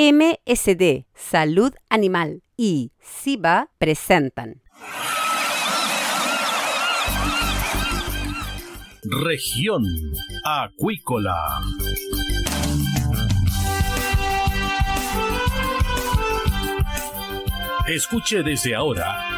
MSD, Salud Animal y SIBA presentan. Región Acuícola. Escuche desde ahora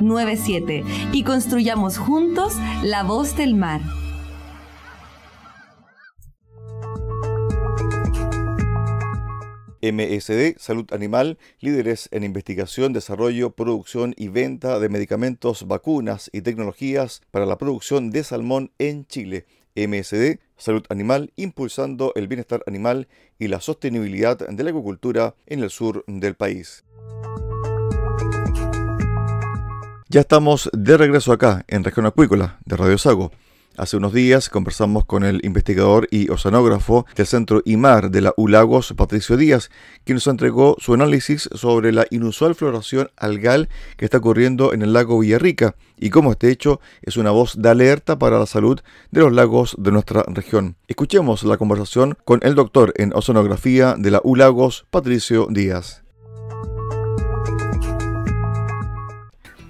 97 y construyamos juntos la voz del mar. MSD, Salud Animal, líderes en investigación, desarrollo, producción y venta de medicamentos, vacunas y tecnologías para la producción de salmón en Chile. MSD, Salud Animal, impulsando el bienestar animal y la sostenibilidad de la agricultura en el sur del país. Ya estamos de regreso acá, en Región Acuícola, de Radio Sago. Hace unos días conversamos con el investigador y oceanógrafo del Centro IMAR de la ULAGOS, Patricio Díaz, quien nos entregó su análisis sobre la inusual floración algal que está ocurriendo en el lago Villarrica y cómo este hecho es una voz de alerta para la salud de los lagos de nuestra región. Escuchemos la conversación con el doctor en oceanografía de la ULAGOS, Patricio Díaz.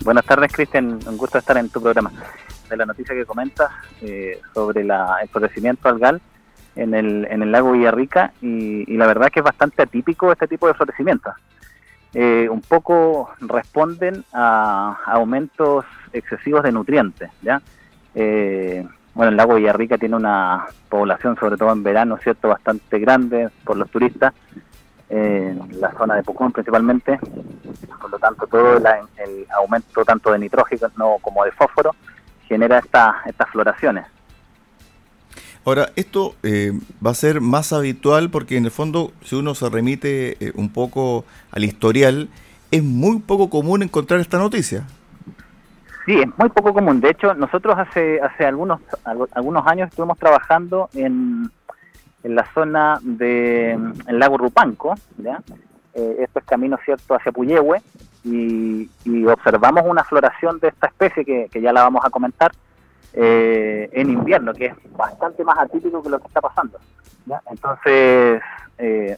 Buenas tardes, Cristian. Un gusto estar en tu programa. De la noticia que comentas eh, sobre la, el florecimiento algal en el, en el lago Villarrica y, la verdad que es bastante atípico este tipo de florecimientos. Eh, un poco responden a, aumentos excesivos de nutrientes. ¿ya? Eh, bueno, el lago Villarrica tiene una población, sobre todo en verano, cierto, bastante grande por los turistas en la zona de Pucón principalmente, por lo tanto todo el aumento tanto de nitrógeno como de fósforo genera esta, estas floraciones. Ahora, esto eh, va a ser más habitual porque en el fondo, si uno se remite eh, un poco al historial, es muy poco común encontrar esta noticia. Sí, es muy poco común. De hecho, nosotros hace, hace algunos, algunos años estuvimos trabajando en, en la zona del mm, lago Rupanco. Eh, esto es camino cierto hacia Puyehue, y, observamos una floración de esta especie que, ya la vamos a comentar eh, en invierno, que es bastante más atípico que lo que está pasando. Entonces, eh,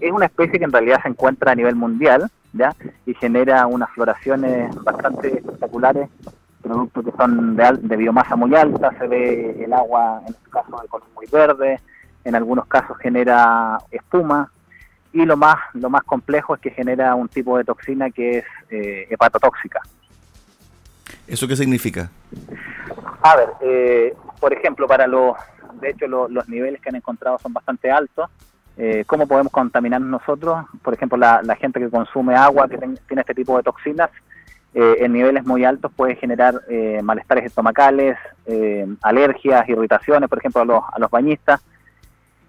es una especie que en realidad se encuentra a nivel mundial ¿ya? y genera unas floraciones bastante espectaculares, productos que son de, de biomasa muy alta, se ve el agua en este caso de color muy verde, en algunos casos genera espuma y lo más, lo más complejo es que genera un tipo de toxina que es eh, hepatotóxica. ¿Eso qué significa? A ver, eh, por ejemplo, para los, de hecho los niveles que han encontrado son bastante altos, eh, cómo podemos contaminar nosotros. Por ejemplo, la, gente que consume agua que tiene este tipo de toxinas eh, en niveles muy altos puede generar eh, malestares estomacales, alergias, irritaciones, por ejemplo, a los, a los bañistas.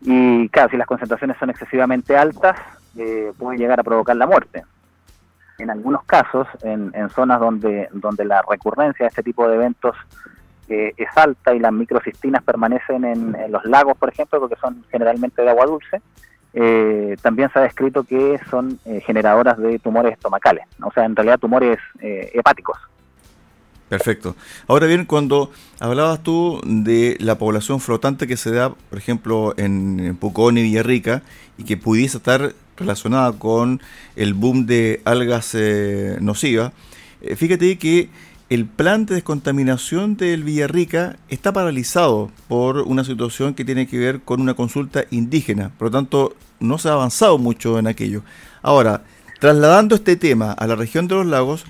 Y claro, si las concentraciones son excesivamente altas, puede llegar a provocar la muerte. En algunos casos, en, zonas donde, donde la recurrencia de este tipo de eventos es alta y las microcistinas permanecen en, los lagos, por ejemplo, porque son generalmente de agua dulce, eh, también se ha descrito que son eh, generadoras de tumores estomacales, o sea, en realidad tumores eh, hepáticos. Perfecto. Ahora bien, cuando hablabas tú de la población flotante que se da, por ejemplo, en Pucón y Villarrica, y que pudiese estar relacionada con el boom de algas nocivas, fíjate que el plan de descontaminación del Villarrica está paralizado por una situación que tiene que ver con una consulta indígena. Por lo tanto, no se ha avanzado mucho en aquello. Ahora, trasladando este tema a la región de los lagos,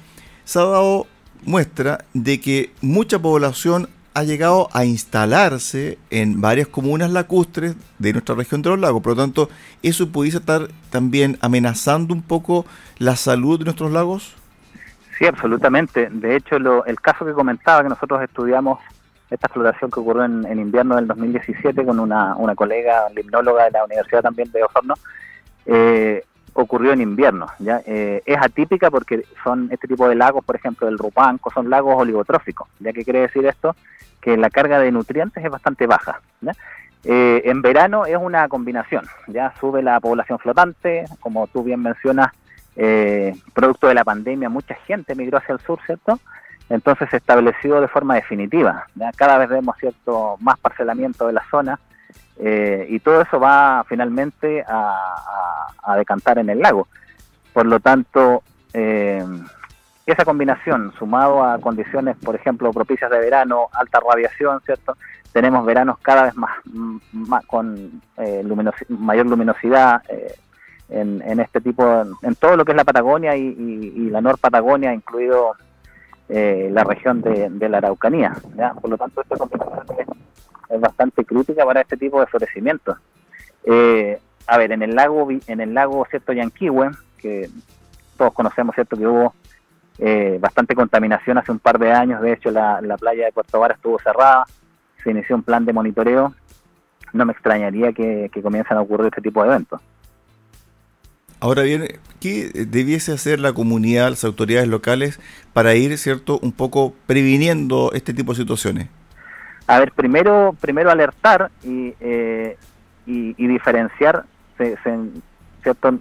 se ha dado muestra de que mucha población ha llegado a instalarse en varias comunas lacustres de nuestra región de los lagos. Por lo tanto, ¿eso pudiese estar también amenazando un poco la salud de nuestros lagos? Sí, absolutamente. De hecho, el caso que comentaba, que nosotros estudiamos esta floración que ocurrió en, invierno del 2017 con una, una colega limnóloga de la Universidad también de Osorno, eh, ocurrió en invierno. ¿ya? Eh, es atípica porque son este tipo de lagos, por ejemplo, el Rupanco, son lagos oligotróficos. ¿Ya qué quiere decir esto? Que la carga de nutrientes es bastante baja. Eh, en verano es una combinación, ya sube la población flotante, como tú bien mencionas, eh, producto de la pandemia, mucha gente migró hacia el sur, ¿cierto? Entonces se estableció de forma definitiva. Cada vez vemos cierto más parcelamiento de la zona eh, y todo eso va finalmente a, decantar en el lago. Por lo tanto, eh, esa combinación, sumado a condiciones, por ejemplo, propicias de verano, alta radiación, ¿cierto? Tenemos veranos cada vez más, más con eh, mayor luminosidad, en, este tipo, en todo lo que es la Patagonia y, la Nor Patagonia, incluido eh, la región de, la Araucanía. Por lo tanto, esta combinación es, bastante crítica para este tipo de florecimientos. Eh, a ver, en el lago, en el lago cierto Yanquihue, que todos conocemos cierto que hubo eh, bastante contaminación hace un par de años, de hecho la, playa de Puerto Vara estuvo cerrada, se inició un plan de monitoreo, no me extrañaría que, que comiencen a ocurrir este tipo de eventos. Ahora bien, ¿qué debiese hacer la comunidad, las autoridades locales para ir, cierto, un poco previniendo este tipo de situaciones? A ver, primero, primero alertar y, eh, y, diferenciar, cierto,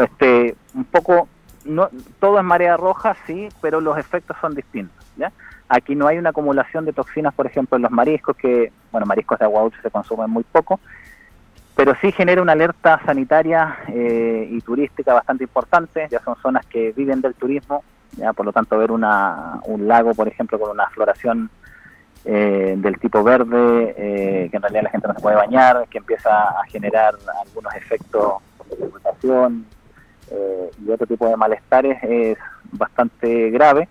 este, un poco, no, todo es marea roja, sí, pero los efectos son distintos. ¿ya? Aquí no hay una acumulación de toxinas, por ejemplo, en los mariscos, que, bueno, mariscos de agua dulce se consumen muy poco, pero sí genera una alerta sanitaria eh, y turística bastante importante, ya son zonas que viven del turismo, ya por lo tanto ver una, un lago, por ejemplo, con una floración eh, del tipo verde, eh, que en realidad la gente no se puede bañar, que empieza a generar algunos efectos de irritación y otro tipo de malestares, es bastante grave,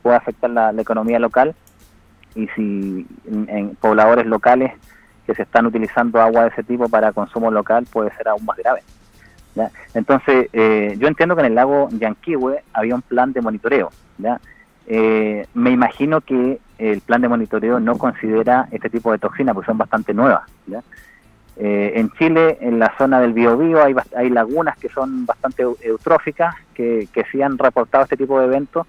puede afectar la, economía local y si en pobladores locales que se están utilizando agua de ese tipo para consumo local puede ser aún más grave. Entonces, eh, yo entiendo que en el lago Yanquihue había un plan de monitoreo. Eh, me imagino que el plan de monitoreo no considera este tipo de toxinas, porque son bastante nuevas. Eh, en Chile, en la zona del Biobío, hay, hay lagunas que son bastante eutróficas, que, que sí han reportado este tipo de eventos,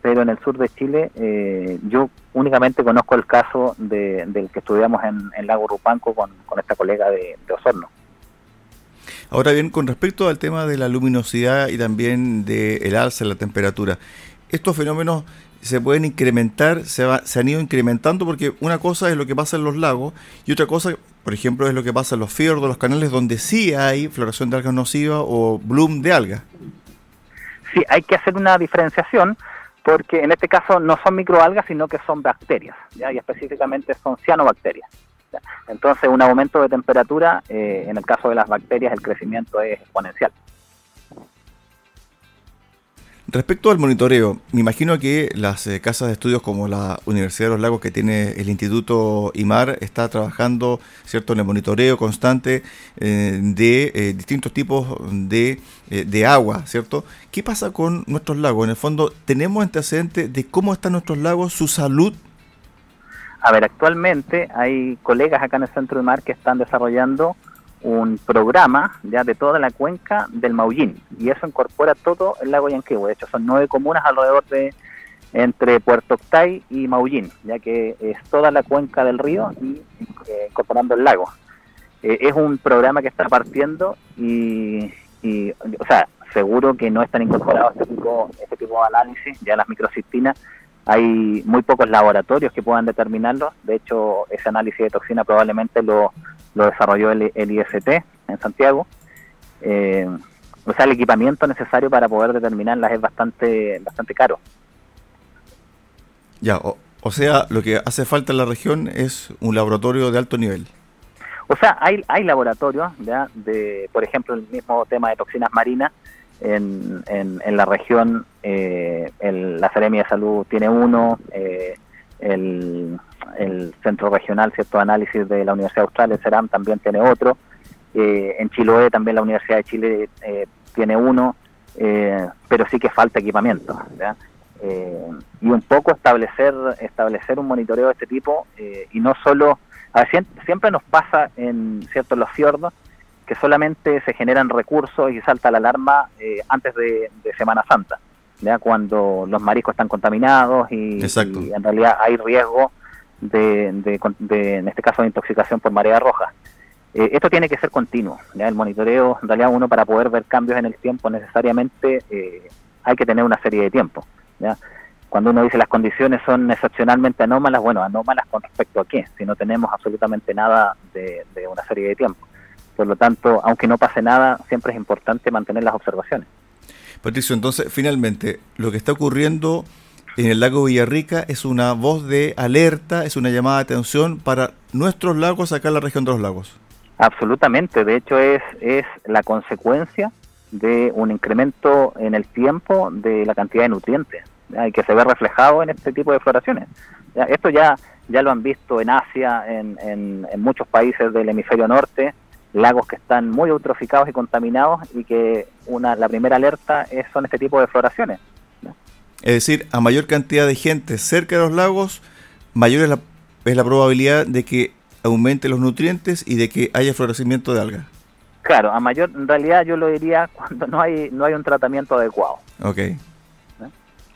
pero en el sur de Chile eh, yo únicamente conozco el caso de, del que estudiamos en, en Lago Rupanco con, esta colega de, Osorno. Ahora bien, con respecto al tema de la luminosidad y también del alza en la temperatura, estos fenómenos se pueden incrementar, se, se han ido incrementando porque una cosa es lo que pasa en los lagos y otra cosa, por ejemplo, es lo que pasa en los fiordos, los canales donde sí hay floración de algas nocivas o bloom de algas. Sí, hay que hacer una diferenciación porque en este caso no son microalgas, sino que son bacterias, ¿ya? y específicamente son cianobacterias. Entonces, un aumento de temperatura, eh, en el caso de las bacterias, el crecimiento es exponencial. Respecto al monitoreo, me imagino que las eh, casas de estudios como la Universidad de los Lagos que tiene el Instituto IMAR está trabajando cierto en el monitoreo constante eh, de eh, distintos tipos de, de, agua, ¿cierto? ¿Qué pasa con nuestros lagos? En el fondo, ¿tenemos antecedentes de cómo están nuestros lagos, su salud? A ver, actualmente hay colegas acá en el Centro IMAR que están desarrollando un programa ya de toda la cuenca del Maullín y eso incorpora todo el lago Yanquihue. De hecho, son nueve comunas alrededor de entre Puerto Octay y Maullín, ya que es toda la cuenca del río y eh, incorporando el lago. Eh, es un programa que está partiendo y, o sea, seguro que no están incorporados este tipo, este tipo de análisis, ya las microcistinas hay muy pocos laboratorios que puedan determinarlo. De hecho, ese análisis de toxina probablemente lo, lo desarrolló el, IST en Santiago. Eh, o sea, el equipamiento necesario para poder determinarlas es bastante, bastante caro. Ya, o, sea, lo que hace falta en la región es un laboratorio de alto nivel. O sea, hay, hay laboratorios, ya, de, por ejemplo, el mismo tema de toxinas marinas, en, en, la región eh, el, la Seremia de Salud tiene uno, eh, el, Centro Regional cierto análisis de la Universidad Austral, el CERAM, también tiene otro. Eh, en Chiloé también la Universidad de Chile eh, tiene uno, eh, pero sí que falta equipamiento. y un poco establecer establecer un monitoreo de este tipo y no solo... siempre nos pasa en ciertos los fiordos que solamente se generan recursos y salta la alarma antes de, Semana Santa, ¿ya? cuando los mariscos están contaminados y, y en realidad hay riesgo de, de, en este caso, de intoxicación por marea roja. Eh, esto tiene que ser continuo. ¿ya? El monitoreo, en realidad, uno para poder ver cambios en el tiempo, necesariamente eh, hay que tener una serie de tiempo. ¿ya? Cuando uno dice las condiciones son excepcionalmente anómalas, bueno, anómalas con respecto a qué, si no tenemos absolutamente nada de, de una serie de tiempo. Por lo tanto, aunque no pase nada, siempre es importante mantener las observaciones. Patricio, entonces, finalmente, lo que está ocurriendo en el lago Villarrica es una voz de alerta, es una llamada de atención para nuestros lagos acá en la región de los lagos. Absolutamente, de hecho es, es la consecuencia de un incremento en el tiempo de la cantidad de nutrientes y que se ve reflejado en este tipo de floraciones. Esto ya, ya lo han visto en Asia, en, en muchos países del hemisferio norte, lagos que están muy eutroficados y contaminados y que una, la primera alerta es, son este tipo de floraciones. Es decir, a mayor cantidad de gente cerca de los lagos, mayor es la, es la probabilidad de que aumente los nutrientes y de que haya florecimiento de algas. Claro, a mayor, en realidad yo lo diría cuando no hay, no hay un tratamiento adecuado. Ok.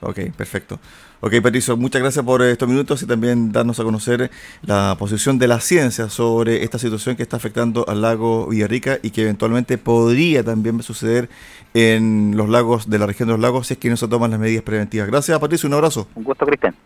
Ok, perfecto. Ok, Patricio, muchas gracias por estos minutos y también darnos a conocer la posición de la ciencia sobre esta situación que está afectando al lago Villarrica y que eventualmente podría también suceder en los lagos de la región de los lagos si es que no se toman las medidas preventivas. Gracias, Patricio, un abrazo. Un gusto, Cristian.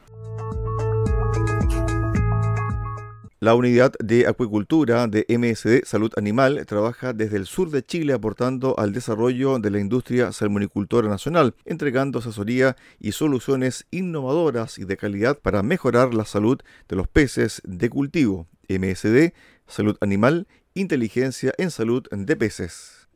La unidad de acuicultura de MSD Salud Animal trabaja desde el sur de Chile aportando al desarrollo de la industria salmonicultora nacional, entregando asesoría y soluciones innovadoras y de calidad para mejorar la salud de los peces de cultivo. MSD Salud Animal, inteligencia en salud de peces.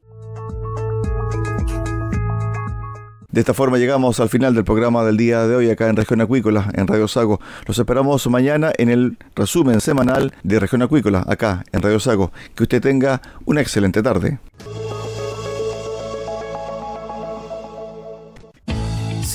De esta forma llegamos al final del programa del día de hoy acá en Región Acuícola, en Radio Sago. Los esperamos mañana en el resumen semanal de Región Acuícola, acá en Radio Sago. Que usted tenga una excelente tarde.